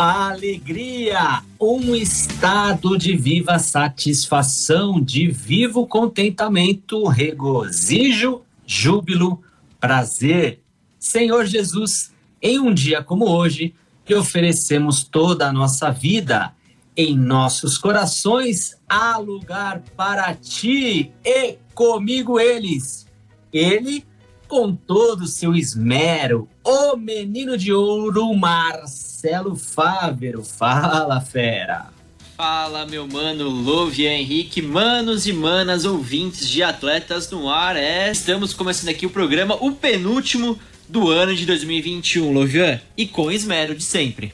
Alegria, um estado de viva satisfação, de vivo contentamento, regozijo, júbilo, prazer. Senhor Jesus, em um dia como hoje, que oferecemos toda a nossa vida, em nossos corações há lugar para ti e comigo eles. Ele com todo o seu esmero, o menino de ouro Marcelo Fávero. Fala, fera! Fala, meu mano Lovia Henrique, manos e manas, ouvintes de Atletas no Ar. É, estamos começando aqui o programa, o penúltimo do ano de 2021, Lovian, e com esmero de sempre.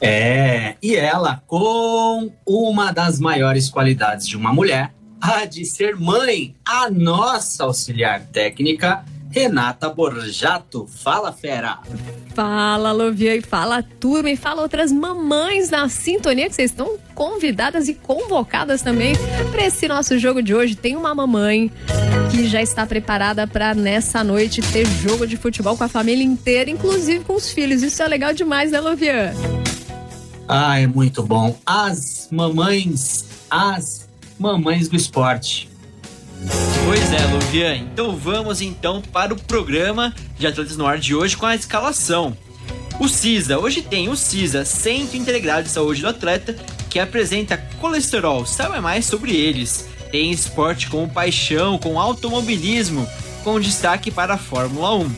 É, e ela com uma das maiores qualidades de uma mulher, a de ser mãe, a nossa auxiliar técnica, Renata Borjato. Fala, fera! Fala, Lovia, e fala, turma, e fala outras mamães na sintonia que vocês estão convidadas e convocadas também para esse nosso jogo de hoje. Tem uma mamãe que já está preparada para nessa noite ter jogo de futebol com a família inteira, inclusive com os filhos. Isso é legal demais, né, Lovia? Ah, é muito bom. As mamães, as mamães do esporte. Pois é, Luvian. Então vamos então para o programa de Atletas no Ar de hoje com a escalação. O CISA, hoje tem o CISA, Centro Integrado de Saúde do Atleta, que apresenta colesterol. Saiba mais sobre eles. Tem esporte com paixão, com automobilismo, com destaque para a Fórmula 1.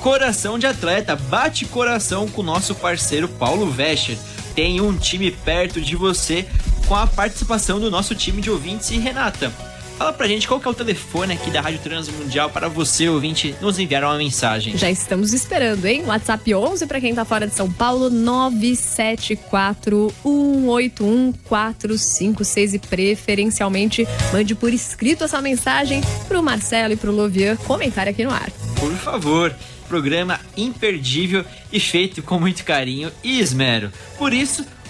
Coração de atleta, bate coração com nosso parceiro Paulo Vescher. Tem um time perto de você com a participação do nosso time de ouvintes e Renata. Fala pra gente qual que é o telefone aqui da Rádio Transmundial para você, ouvinte, nos enviar uma mensagem. Já estamos esperando, hein? WhatsApp 11 para quem tá fora de São Paulo, 974 181 456 e preferencialmente mande por escrito essa mensagem pro Marcelo e pro Lovian comentário aqui no ar. Por favor programa imperdível e feito com muito carinho e esmero. Por isso,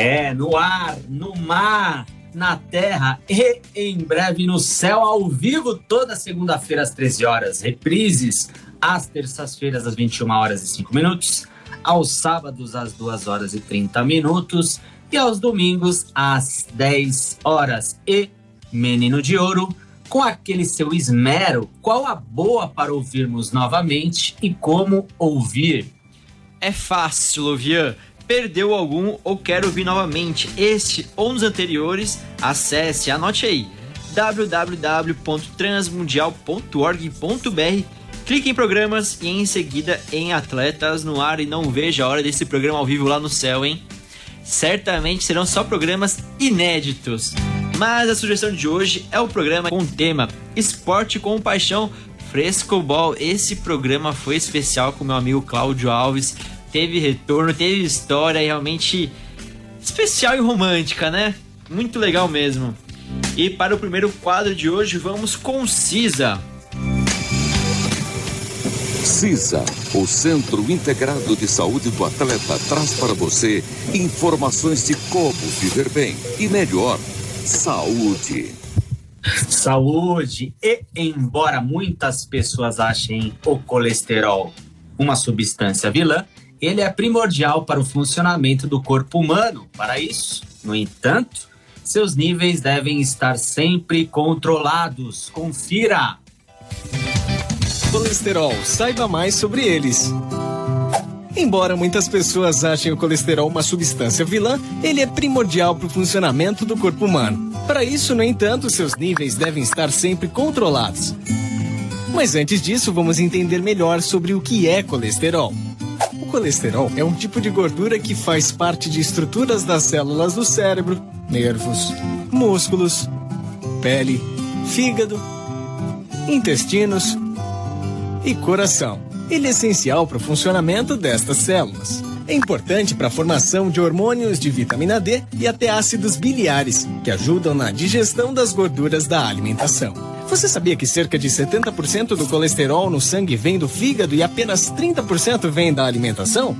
É, no ar, no mar, na terra e em breve no céu, ao vivo, toda segunda-feira às 13 horas. Reprises às terças-feiras às 21 horas e 5 minutos, aos sábados às 2 horas e 30 minutos e aos domingos às 10 horas. E Menino de Ouro, com aquele seu esmero, qual a boa para ouvirmos novamente e como ouvir? É fácil, Lovian perdeu algum ou quer ouvir novamente este ou nos anteriores, acesse, anote aí www.transmundial.org.br clique em programas e em seguida em Atletas no Ar e não veja a hora desse programa ao vivo lá no céu, hein? Certamente serão só programas inéditos. Mas a sugestão de hoje é o programa com o tema Esporte com Paixão Frescobol. Esse programa foi especial com meu amigo Cláudio Alves teve retorno, teve história realmente especial e romântica, né? Muito legal mesmo. E para o primeiro quadro de hoje, vamos com CISA. CISA, o Centro Integrado de Saúde do Atleta, traz para você informações de como viver bem e melhor. Saúde. Saúde. E embora muitas pessoas achem o colesterol uma substância vilã, ele é primordial para o funcionamento do corpo humano. Para isso, no entanto, seus níveis devem estar sempre controlados. Confira! Colesterol, saiba mais sobre eles. Embora muitas pessoas achem o colesterol uma substância vilã, ele é primordial para o funcionamento do corpo humano. Para isso, no entanto, seus níveis devem estar sempre controlados. Mas antes disso, vamos entender melhor sobre o que é colesterol. Colesterol é um tipo de gordura que faz parte de estruturas das células do cérebro, nervos, músculos, pele, fígado, intestinos e coração. Ele é essencial para o funcionamento destas células. É importante para a formação de hormônios de vitamina D e até ácidos biliares, que ajudam na digestão das gorduras da alimentação. Você sabia que cerca de 70% do colesterol no sangue vem do fígado e apenas 30% vem da alimentação?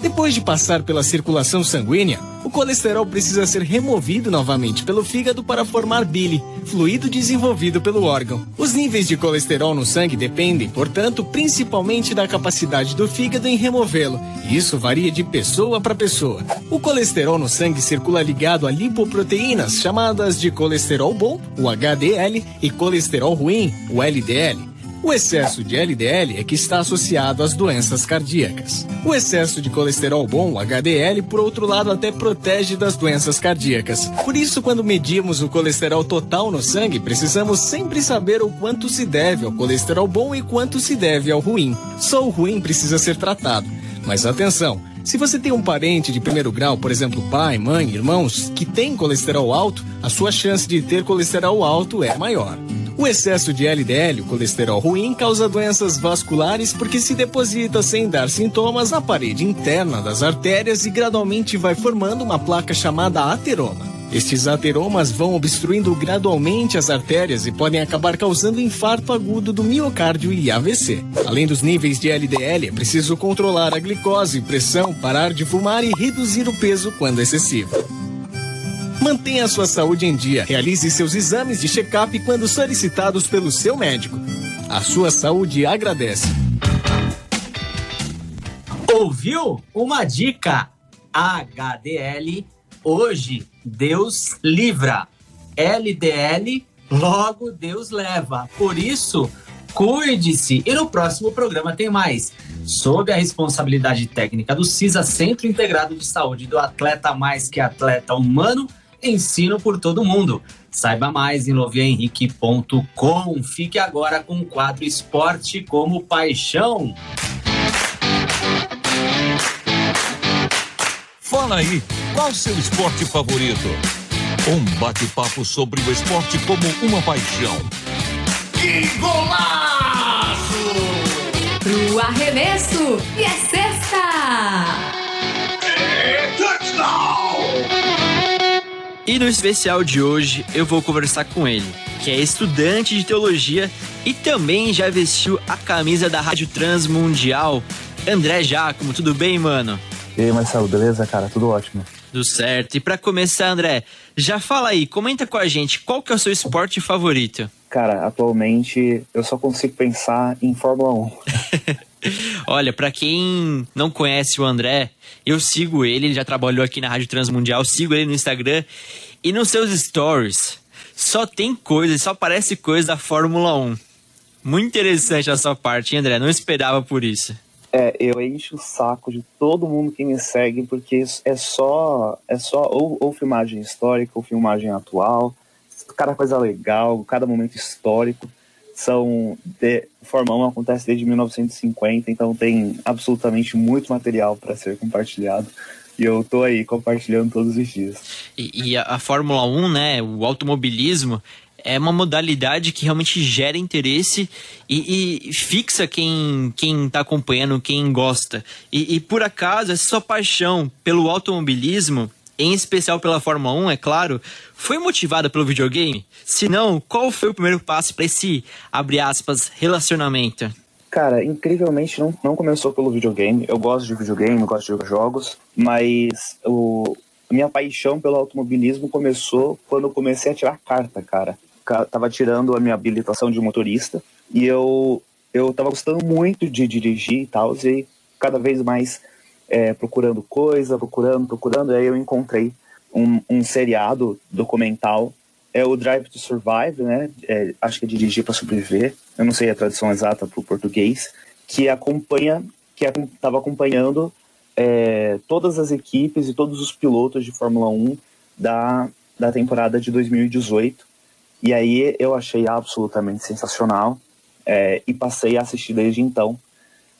Depois de passar pela circulação sanguínea, o colesterol precisa ser removido novamente pelo fígado para formar bile, fluido desenvolvido pelo órgão. Os níveis de colesterol no sangue dependem, portanto, principalmente da capacidade do fígado em removê-lo, e isso varia de pessoa para pessoa. O colesterol no sangue circula ligado a lipoproteínas chamadas de colesterol bom, o HDL, e colesterol ruim, o LDL. O excesso de LDL é que está associado às doenças cardíacas. O excesso de colesterol bom, HDL, por outro lado, até protege das doenças cardíacas. Por isso, quando medimos o colesterol total no sangue, precisamos sempre saber o quanto se deve ao colesterol bom e quanto se deve ao ruim. Só o ruim precisa ser tratado. Mas atenção! Se você tem um parente de primeiro grau, por exemplo, pai, mãe, irmãos, que tem colesterol alto, a sua chance de ter colesterol alto é maior. O excesso de LDL, o colesterol ruim, causa doenças vasculares porque se deposita sem dar sintomas na parede interna das artérias e gradualmente vai formando uma placa chamada ateroma. Estes ateromas vão obstruindo gradualmente as artérias e podem acabar causando infarto agudo do miocárdio e AVC. Além dos níveis de LDL, é preciso controlar a glicose, pressão, parar de fumar e reduzir o peso quando excessivo. Mantenha sua saúde em dia. Realize seus exames de check-up quando solicitados pelo seu médico. A sua saúde agradece. Ouviu? Uma dica. HDL, hoje Deus livra. LDL, logo Deus leva. Por isso, cuide-se. E no próximo programa tem mais. Sob a responsabilidade técnica do CISA, Centro Integrado de Saúde do Atleta Mais Que Atleta Humano, ensino por todo mundo. Saiba mais em loviahenrique.com. Fique agora com o quadro Esporte como Paixão. Fala aí, qual o seu esporte favorito? Um bate-papo sobre o esporte como uma paixão. Que golaço! Pro arremesso e é sexta! E no especial de hoje eu vou conversar com ele, que é estudante de teologia e também já vestiu a camisa da Rádio Transmundial. André Giacomo, tudo bem, mano? E aí, Marcelo, beleza, cara? Tudo ótimo. Tudo certo. E para começar, André, já fala aí, comenta com a gente, qual que é o seu esporte favorito? Cara, atualmente eu só consigo pensar em Fórmula 1. Olha, para quem não conhece o André, eu sigo ele, ele já trabalhou aqui na Rádio Transmundial, sigo ele no Instagram e nos seus stories só tem coisa, só aparece coisa da Fórmula 1. Muito interessante a sua parte, hein, André? Não esperava por isso. É, eu encho o saco de todo mundo que me segue, porque é só, é só ou, ou filmagem histórica, ou filmagem atual, cada coisa legal, cada momento histórico são de Fórmula 1 acontece desde 1950, então tem absolutamente muito material para ser compartilhado. E eu tô aí compartilhando todos os dias. E, e a, a, Fórmula 1, né, o automobilismo, é uma modalidade que realmente gera interesse e, e fixa quem, quem tá acompanhando, quem gosta. E, e por acaso, essa sua paixão pelo automobilismo em especial pela Fórmula 1, é claro, foi motivada pelo videogame? Se não, qual foi o primeiro passo para esse, abre aspas, relacionamento? Cara, incrivelmente não, não começou pelo videogame. Eu gosto de videogame, gosto de jogos, mas o, a minha paixão pelo automobilismo começou quando eu comecei a tirar carta, cara. Tava tirando a minha habilitação de motorista e eu, eu tava gostando muito de dirigir e tal, e cada vez mais é, procurando coisa, procurando, procurando, aí eu encontrei um, um seriado documental, é o Drive to Survive, né? É, acho que é Dirigir para Sobreviver, eu não sei a tradução exata para o português, que acompanha que estava acompanhando é, todas as equipes e todos os pilotos de Fórmula 1 da, da temporada de 2018. E aí eu achei absolutamente sensacional é, e passei a assistir desde então.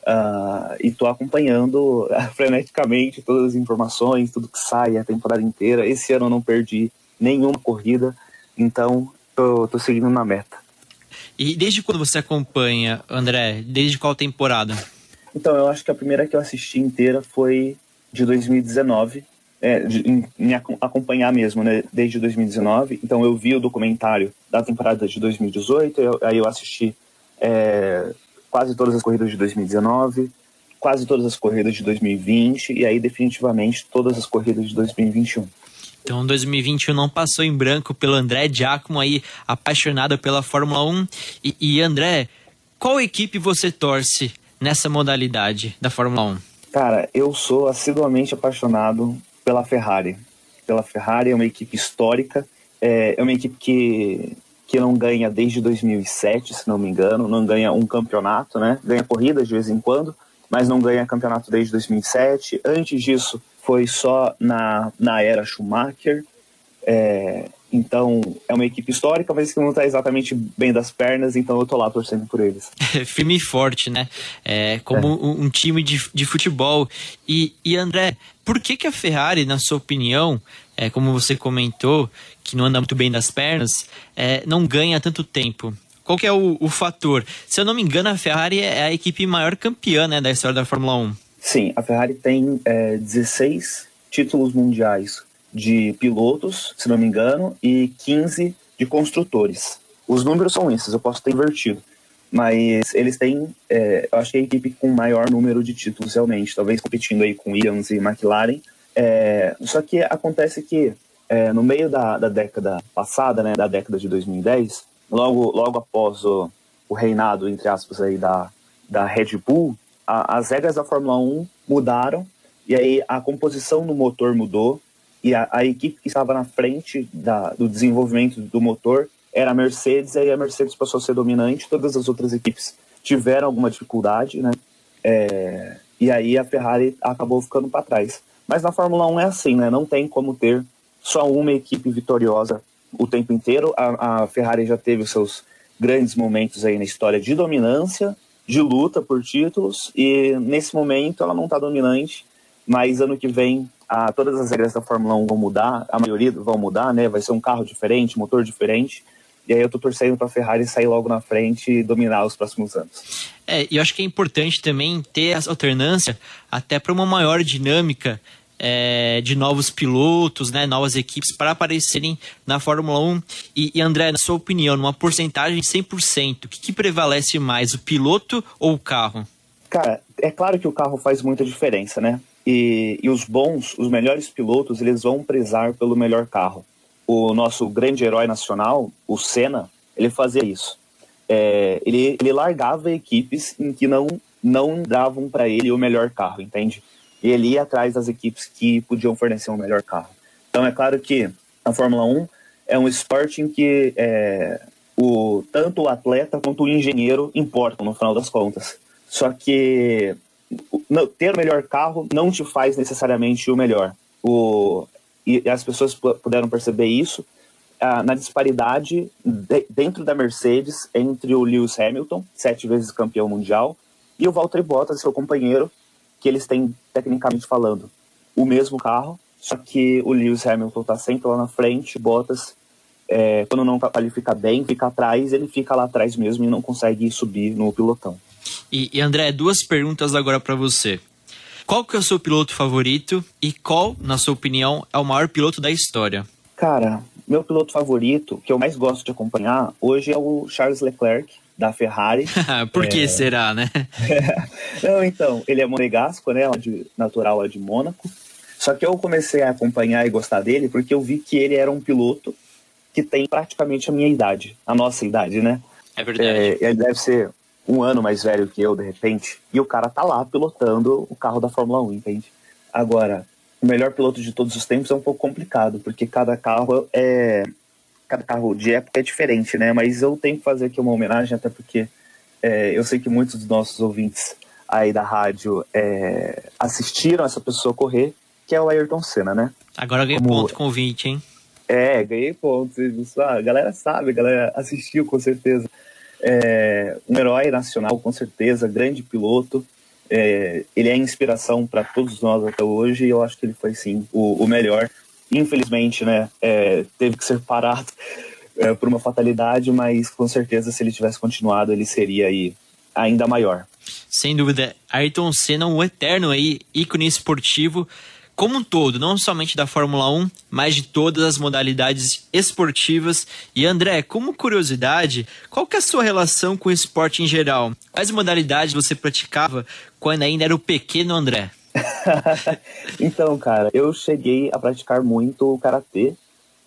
Uh, e estou acompanhando freneticamente todas as informações, tudo que sai a temporada inteira. Esse ano eu não perdi nenhuma corrida, então tô, tô seguindo na meta. E desde quando você acompanha, André? Desde qual temporada? Então, eu acho que a primeira que eu assisti inteira foi de 2019, é, de, em, acompanhar mesmo, né, desde 2019. Então, eu vi o documentário da temporada de 2018, eu, aí eu assisti é, quase todas as corridas de 2019, quase todas as corridas de 2020 e aí definitivamente todas as corridas de 2021. Então 2021 não passou em branco pelo André Giacomo aí, apaixonado pela Fórmula 1. E, e André, qual equipe você torce nessa modalidade da Fórmula 1? Cara, eu sou assiduamente apaixonado pela Ferrari. Pela Ferrari é uma equipe histórica, é, é uma equipe que, que não ganha desde 2007, se não me engano, não ganha um campeonato, né? Ganha corridas de vez em quando, mas não ganha campeonato desde 2007. Antes disso, foi só na, na era Schumacher. É, então, é uma equipe histórica, mas que não está exatamente bem das pernas, então eu tô lá torcendo por eles. Firme e forte, né? É, como é. Um, um, time de, de futebol. E, e André, por que, que a Ferrari, na sua opinião, é, como você comentou, que não anda muito bem das pernas, é, não ganha tanto tempo? Qual que é o, o, fator? Se eu não me engano, a Ferrari é a equipe maior campeã né, da história da Fórmula 1. Sim, a Ferrari tem é, 16 títulos mundiais de pilotos, se não me engano, e 15 de construtores. Os números são esses, eu posso ter invertido. Mas eles têm, é, eu acho que é a equipe com maior número de títulos realmente, talvez competindo aí com Williams e McLaren. É, só que acontece que é, no meio da, da, década passada, né, da década de 2010, logo, logo após o, o reinado, entre aspas, aí da, da Red Bull, a, as regras da Fórmula 1 mudaram e aí a composição do motor mudou e a, a equipe que estava na frente da, do desenvolvimento do motor era a Mercedes, e aí a Mercedes passou a ser dominante, todas as outras equipes tiveram alguma dificuldade, né? É, e aí a Ferrari acabou ficando para trás. Mas na Fórmula 1 é assim, né? Não tem como ter só uma equipe vitoriosa o tempo inteiro. A, a Ferrari já teve os seus grandes momentos aí na história de dominância, de luta por títulos e nesse momento ela não está dominante, mas ano que vem a, todas as regras da Fórmula 1 vão mudar, a maioria vão mudar, né? Vai ser um carro diferente, motor diferente. E aí eu tô torcendo para a Ferrari sair logo na frente e dominar os próximos anos. É, e eu acho que é importante também ter essa alternância até para uma maior dinâmica é, de novos pilotos, né, novas equipes para aparecerem na Fórmula 1. E, e, André, na sua opinião, numa porcentagem de 100%, o que, que prevalece mais, o piloto ou o carro? Cara, é claro que o carro faz muita diferença, né? E, e os bons, os melhores pilotos, eles vão prezar pelo melhor carro. O nosso grande herói nacional, o Senna, ele fazia isso. É, ele, ele largava equipes em que não, não davam para ele o melhor carro, entende? e ele ia atrás das equipes que podiam fornecer um melhor carro. Então é claro que a Fórmula 1 é um esporte em que é, o, tanto o atleta quanto o engenheiro importam no final das contas. Só que ter o melhor carro não te faz necessariamente o melhor. O, e as pessoas puderam perceber isso ah, na disparidade de, dentro da Mercedes entre o Lewis Hamilton, sete vezes campeão mundial, e o Valtteri Bottas, seu companheiro, que eles têm, tecnicamente falando, o mesmo carro, só que o Lewis Hamilton está sempre lá na frente, Bottas, é, quando não qualifica bem, fica atrás, ele fica lá atrás mesmo e não consegue subir no pilotão. E, e André, duas perguntas agora para você. Qual que é o seu piloto favorito e qual, na sua opinião, é o maior piloto da história? Cara, meu piloto favorito, que eu mais gosto de acompanhar, hoje é o Charles Leclerc, da Ferrari. Por que é... será, né? Não, então, ele é monegasco, né? De, natural lá de Mônaco. Só que eu comecei a acompanhar e gostar dele porque eu vi que ele era um piloto que tem praticamente a minha idade, a nossa idade, né? É verdade. É, ele deve ser um ano mais velho que eu, de repente, e o cara tá lá pilotando o carro da Fórmula 1, entende? Agora, o melhor piloto de todos os tempos é um pouco complicado, porque cada carro é, cada carro de época é diferente, né? Mas eu tenho que fazer aqui uma homenagem, até porque é, eu sei que muitos dos nossos ouvintes aí da rádio é, assistiram essa pessoa correr, que é o Ayrton Senna, né? Agora ganhei Como- ponto com o 20, hein? É, ganhei pontos. Isso, ah, a galera sabe, a galera assistiu com certeza. É, um herói nacional, com certeza, grande piloto. É, ele é inspiração para todos nós até hoje e eu acho que ele foi sim o, o melhor. Infelizmente, né, é, teve que ser parado é, por uma fatalidade, mas com certeza se ele tivesse continuado ele seria aí ainda maior. Sem dúvida, Ayrton Senna, um eterno aí, ícone esportivo, como um todo, não somente da Fórmula 1, mas de todas as modalidades esportivas. E André, como curiosidade, qual que é a sua relação com o esporte em geral? Quais modalidades você praticava quando ainda era o pequeno André? então, cara, eu cheguei a praticar muito o karatê,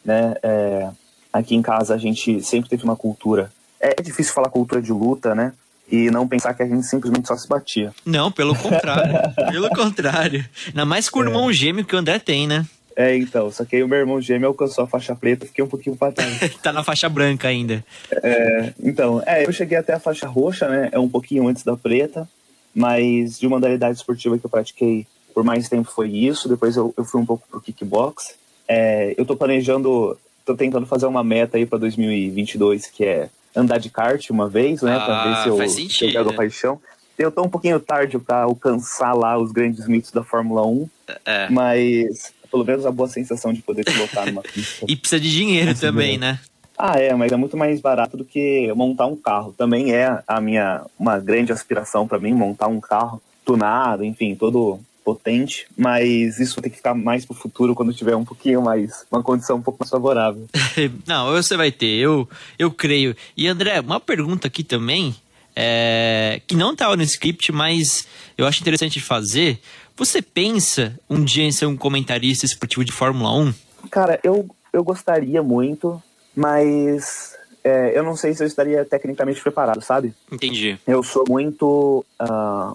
né? É, aqui em casa a gente sempre teve uma cultura. É difícil falar cultura de luta, né? E não pensar que a gente simplesmente só se batia. Não, pelo contrário. pelo contrário. Ainda mais com o irmão gêmeo que o André tem, né? É, então, só que aí o meu irmão gêmeo alcançou a faixa preta, fiquei um pouquinho pra trás. tá na faixa branca ainda. É, então, é, eu cheguei até a faixa roxa, né? É um pouquinho antes da preta, mas de modalidade esportiva que eu pratiquei por mais tempo foi isso. Depois eu, eu fui um pouco pro kickbox. É, eu tô planejando, tô tentando fazer uma meta aí pra 2022, que é andar de kart uma vez, né? pra Ah, ver se eu, faz se eu sentido. pego a paixão. Eu tô um pouquinho tarde pra alcançar lá os grandes mitos da Fórmula 1, É. mas pelo menos a boa sensação de poder pilotar numa pista. E precisa de dinheiro também, meu. né? Ah, é, mas é muito mais barato do que montar um carro. Também é a minha uma grande aspiração para mim montar um carro tunado, enfim, todo potente, mas isso tem que ficar mais pro futuro quando tiver um pouquinho mais uma condição um pouco mais favorável. Não, você vai ter, eu, eu creio. E André, uma pergunta aqui também, é, que não estava no script, mas eu acho interessante fazer. Você pensa um dia em ser um comentarista esportivo de Fórmula 1? Cara, eu eu gostaria muito, mas é, eu não sei se eu estaria tecnicamente preparado, sabe? Entendi. Eu sou muito ah,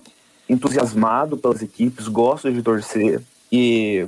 entusiasmado pelas equipes, gosto de torcer e,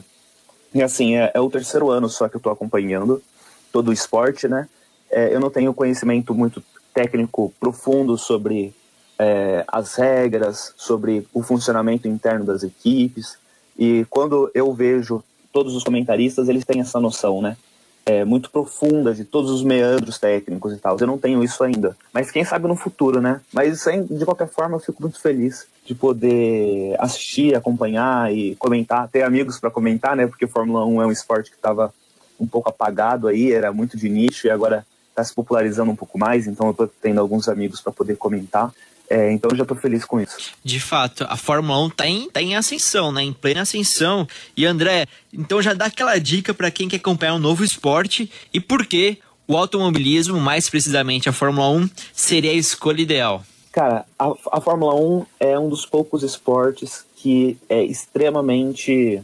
e assim, é, é o terceiro ano só que eu tô acompanhando todo o esporte, né? É, eu não tenho conhecimento muito técnico profundo sobre é, as regras, sobre o funcionamento interno das equipes e quando eu vejo todos os comentaristas, eles têm essa noção, né? É, muito profunda de todos os meandros técnicos e tal. Eu não tenho isso ainda. Mas quem sabe no futuro, né? Mas sem- de qualquer forma eu fico muito feliz de poder assistir, acompanhar e comentar, ter amigos para comentar, né? Porque Fórmula 1 é um esporte que estava um pouco apagado aí, era muito de nicho e agora está se popularizando um pouco mais, então eu tô tendo alguns amigos para poder comentar. É, então eu já tô feliz com isso. De fato, a Fórmula 1 tá em, tá em ascensão, né? Em plena ascensão. E André, então já dá aquela dica para quem quer acompanhar um novo esporte e por que o automobilismo, mais precisamente a Fórmula 1, seria a escolha ideal. Cara, a, a Fórmula 1 é um dos poucos esportes que é extremamente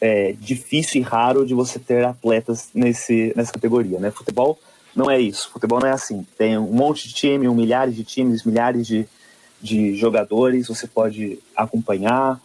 é, difícil e raro de você ter atletas nesse, nessa categoria, né? Futebol não é isso. Futebol não é assim. Tem um monte de time, um milhares de times, milhares de, de jogadores, você pode acompanhar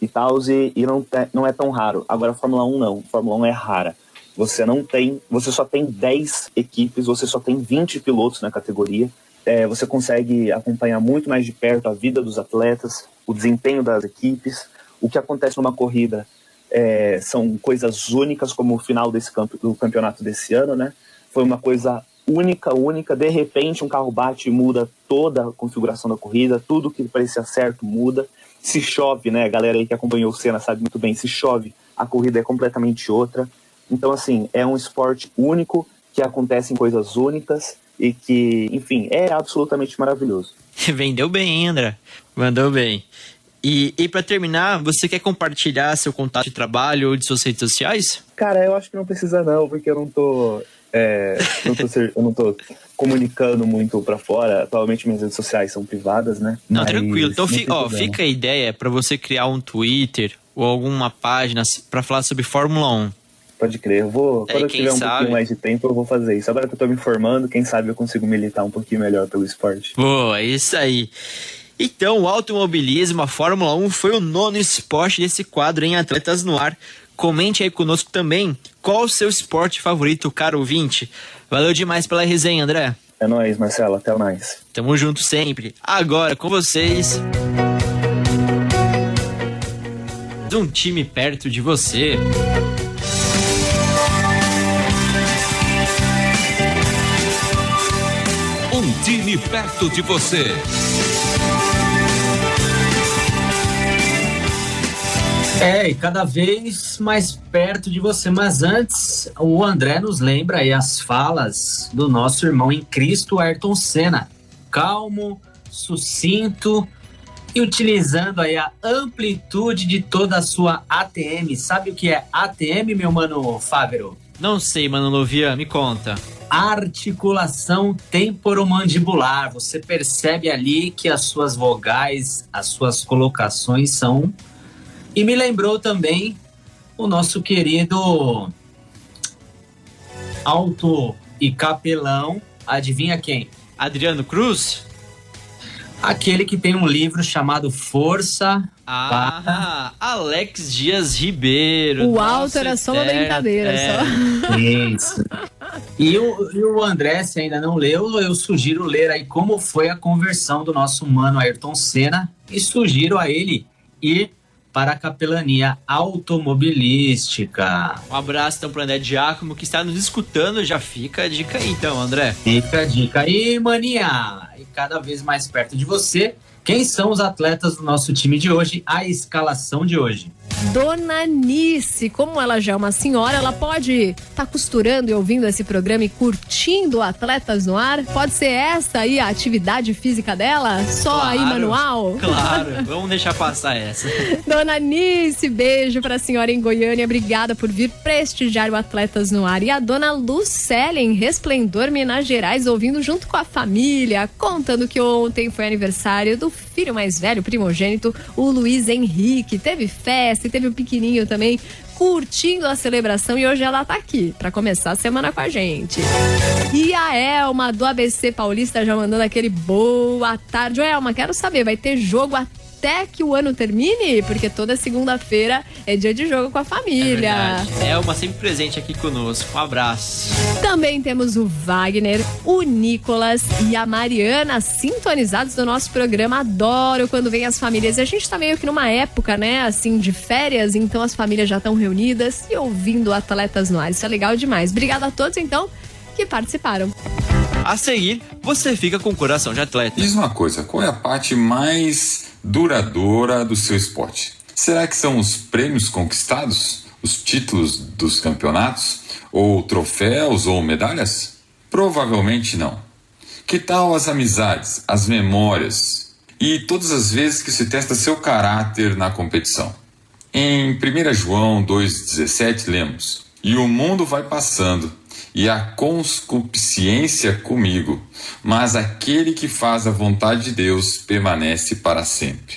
e tal, e, e não, te- não é tão raro. Agora, a Fórmula 1 não. A Fórmula 1 é rara. Você não tem, você só tem 10 equipes, você só tem 20 pilotos na categoria. É, você consegue acompanhar muito mais de perto a vida dos atletas, o desempenho das equipes, o que acontece numa corrida é, são coisas únicas, como o final desse campo, do campeonato desse ano, né? Foi uma coisa única, única. De repente, um carro bate e muda toda a configuração da corrida, tudo que parecia certo muda. Se chove, né? A galera aí que acompanhou o Senna sabe muito bem, se chove, a corrida é completamente outra. Então, assim, é um esporte único, que acontecem coisas únicas e que, enfim, é absolutamente maravilhoso. Vendeu bem, hein, André? Mandou bem. E, e para terminar, você quer compartilhar seu contato de trabalho ou de suas redes sociais? Cara, eu acho que não precisa não, porque eu não tô, é, não tô eu não tô comunicando muito pra fora. Atualmente minhas redes sociais são privadas, né? Não, Mas tranquilo. Então não fi- tem ó, fica a ideia para você criar um Twitter ou alguma página para falar sobre Fórmula 1. Pode crer. Eu vou, Aí, quando eu quem tiver um sabe? pouquinho mais de tempo, eu vou fazer isso. Agora que eu tô me formando, quem sabe eu consigo militar um pouquinho melhor pelo esporte. Boa, é isso aí. Então, o automobilismo, a Fórmula 1, foi o nono esporte desse quadro em Atletas no Ar. Comente aí conosco também qual o seu esporte favorito, caro ouvinte. Valeu demais pela resenha, André. É nóis, Marcelo. Até mais. Tamo junto sempre. Agora com vocês. mais um time perto de você. Um time perto de você. É, e cada vez mais perto de você. Mas antes, o André nos lembra aí as falas do nosso irmão em Cristo, Ayrton Senna. Calmo, sucinto e utilizando aí a amplitude de toda a sua ATM. Sabe o que é ATM, meu mano Fávero? Não sei, mano Lovian, me conta. Articulação temporomandibular. Você percebe ali que as suas vogais, as suas colocações são. E me lembrou também o nosso querido alto e capelão. Adivinha quem? Adriano Cruz? Aquele que tem um livro chamado Força. Ah, Alex Dias Ribeiro. O alto era só uma brincadeira, é. só. Isso. E o, e o André, se ainda não leu, eu sugiro ler aí como foi a conversão do nosso mano Ayrton Senna e sugiro a ele ir para a capelania automobilística. Um abraço então pro André Giacomo que está nos escutando. Já fica a dica aí então, André. Fica a dica aí, maninha. E cada vez mais perto de você. Quem são os atletas do nosso time de hoje? A escalação de hoje. Dona Nice, como ela já é uma senhora, ela pode estar costurando e ouvindo esse programa e curtindo Atletas no Ar? Pode ser essa aí a atividade física dela? Só aí Claro. manual? Claro, vamos deixar passar essa. Dona Nice, beijo pra senhora em Goiânia. Obrigada por vir prestigiar o Atletas no Ar. E a dona Lucélia em Resplendor, Minas Gerais, ouvindo junto com a família, contando que ontem foi aniversário do filho mais velho, primogênito, o Luiz Henrique. Teve festa e teve o pequenininho também curtindo a celebração e hoje ela tá aqui pra começar a semana com a gente. E a Elma do ABC Paulista já mandando aquele boa tarde. Ô, Elma, quero saber, vai ter jogo até que o ano termine? Porque toda segunda-feira é dia de jogo com a É família. verdade. É uma sempre presente aqui conosco. Um abraço. Também temos o Wagner, o Nicolas e a Mariana sintonizados do nosso programa. Adoro quando vem as famílias. E a gente tá meio que numa época, né, assim, de férias, então as famílias já estão reunidas e ouvindo Atletas no Ar. Isso é legal demais. Obrigada a todos, então, que participaram. A seguir, você fica com o coração de atleta. Diz uma coisa, qual é a parte mais duradoura do seu esporte? Será que são os prêmios conquistados? Os títulos dos campeonatos? Ou troféus ou medalhas? Provavelmente não. Que tal as amizades, as memórias e todas as vezes que se testa seu caráter na competição? Em 1 João 2,17 lemos: E o mundo vai passando, e a conscupiscência comigo, mas aquele que faz a vontade de Deus permanece para sempre.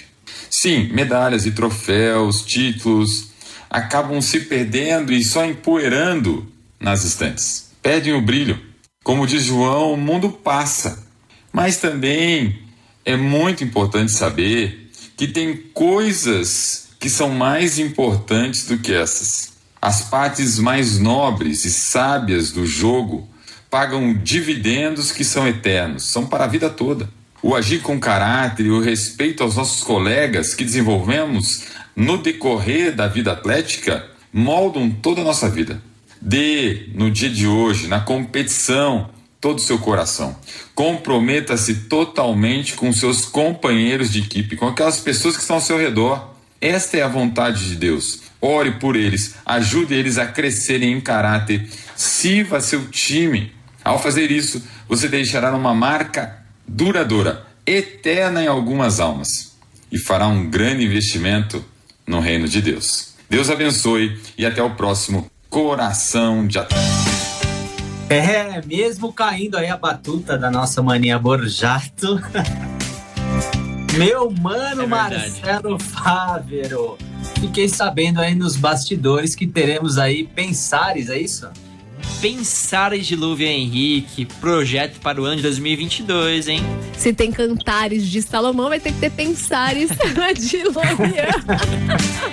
Sim, medalhas e troféus, títulos acabam se perdendo e só empoeirando nas estantes. Perdem o brilho. Como diz João, o mundo passa. Mas também é muito importante saber que tem coisas que são mais importantes do que essas. As partes mais nobres e sábias do jogo pagam dividendos que são eternos, são para a vida toda. O agir com caráter e o respeito aos nossos colegas que desenvolvemos no decorrer da vida atlética moldam toda a nossa vida. Dê no dia de hoje, na competição, todo o seu coração. Comprometa-se totalmente com seus companheiros de equipe, com aquelas pessoas que estão ao seu redor. Esta é a vontade de Deus. Ore por eles, ajude eles a crescerem em caráter, sirva seu time. Ao fazer isso, você deixará uma marca duradoura, eterna em algumas almas e fará um grande investimento no reino de Deus. Deus abençoe e até o próximo Coração de Atleta. É, mesmo caindo aí a batuta da nossa mania Borjato. Meu mano É. Marcelo Fávero. Fiquei sabendo aí nos bastidores que teremos aí pensares, é isso? Pensares de Lúvia Henrique, projeto para o ano de 2022, hein? Se tem cantares de Salomão, vai ter que ter pensares de Lomian.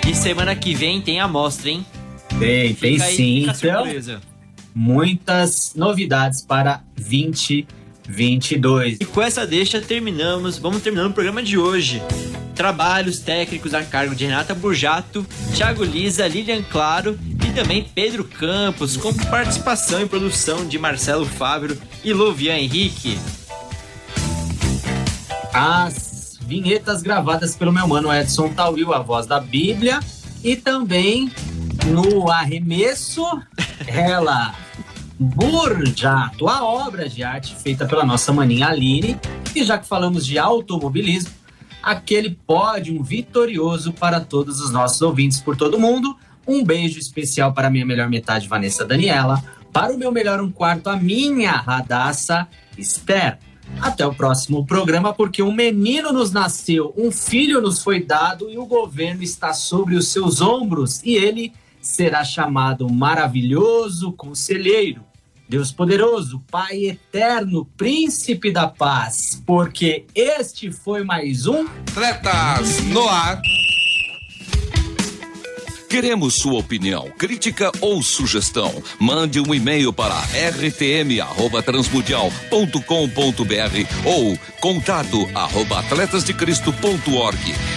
E semana que vem tem a mostra, hein? Tem, tem aí, sim. Então, surpresa. muitas novidades para 2022. E com essa deixa terminamos, vamos terminando o programa de hoje. Trabalhos técnicos a cargo de Renata Burjato, Thiago Lisa, Lilian Claro e também Pedro Campos, com participação e produção de Marcelo Fábio e Luvian Henrique. As vinhetas gravadas pelo meu mano Edson Tawil, a voz da Bíblia, e também no arremesso, ela, Burjato, a obra de arte feita pela nossa maninha Aline. E já que falamos de automobilismo, aquele pódio vitorioso para todos os nossos ouvintes por todo mundo. Um beijo especial para minha melhor metade, Vanessa Daniela. Para o meu melhor um quarto, a minha radaça, Esther. Até o próximo programa, porque um menino nos nasceu, um filho nos foi dado e o governo está sobre os seus ombros e ele será chamado maravilhoso conselheiro, Deus poderoso, Pai eterno, príncipe da paz, porque este foi mais um Atletas no ar. Queremos sua opinião, crítica ou sugestão. Mande um e-mail para rtm@transmundial.com.br ou contato.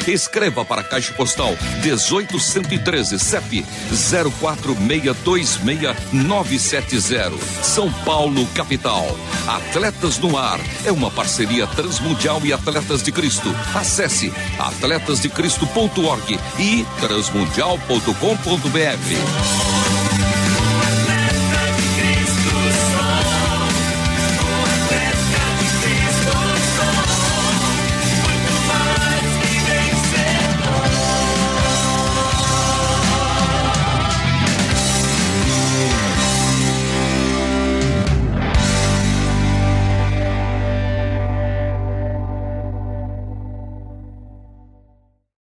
Escreva para a Caixa Postal 18113 CEP 04626970 São Paulo, capital. Atletas no Ar é uma parceria Transmundial e Atletas de Cristo. Acesse atletasdecristo.org e transmundial.com.br www.ciclopodcast.com.br.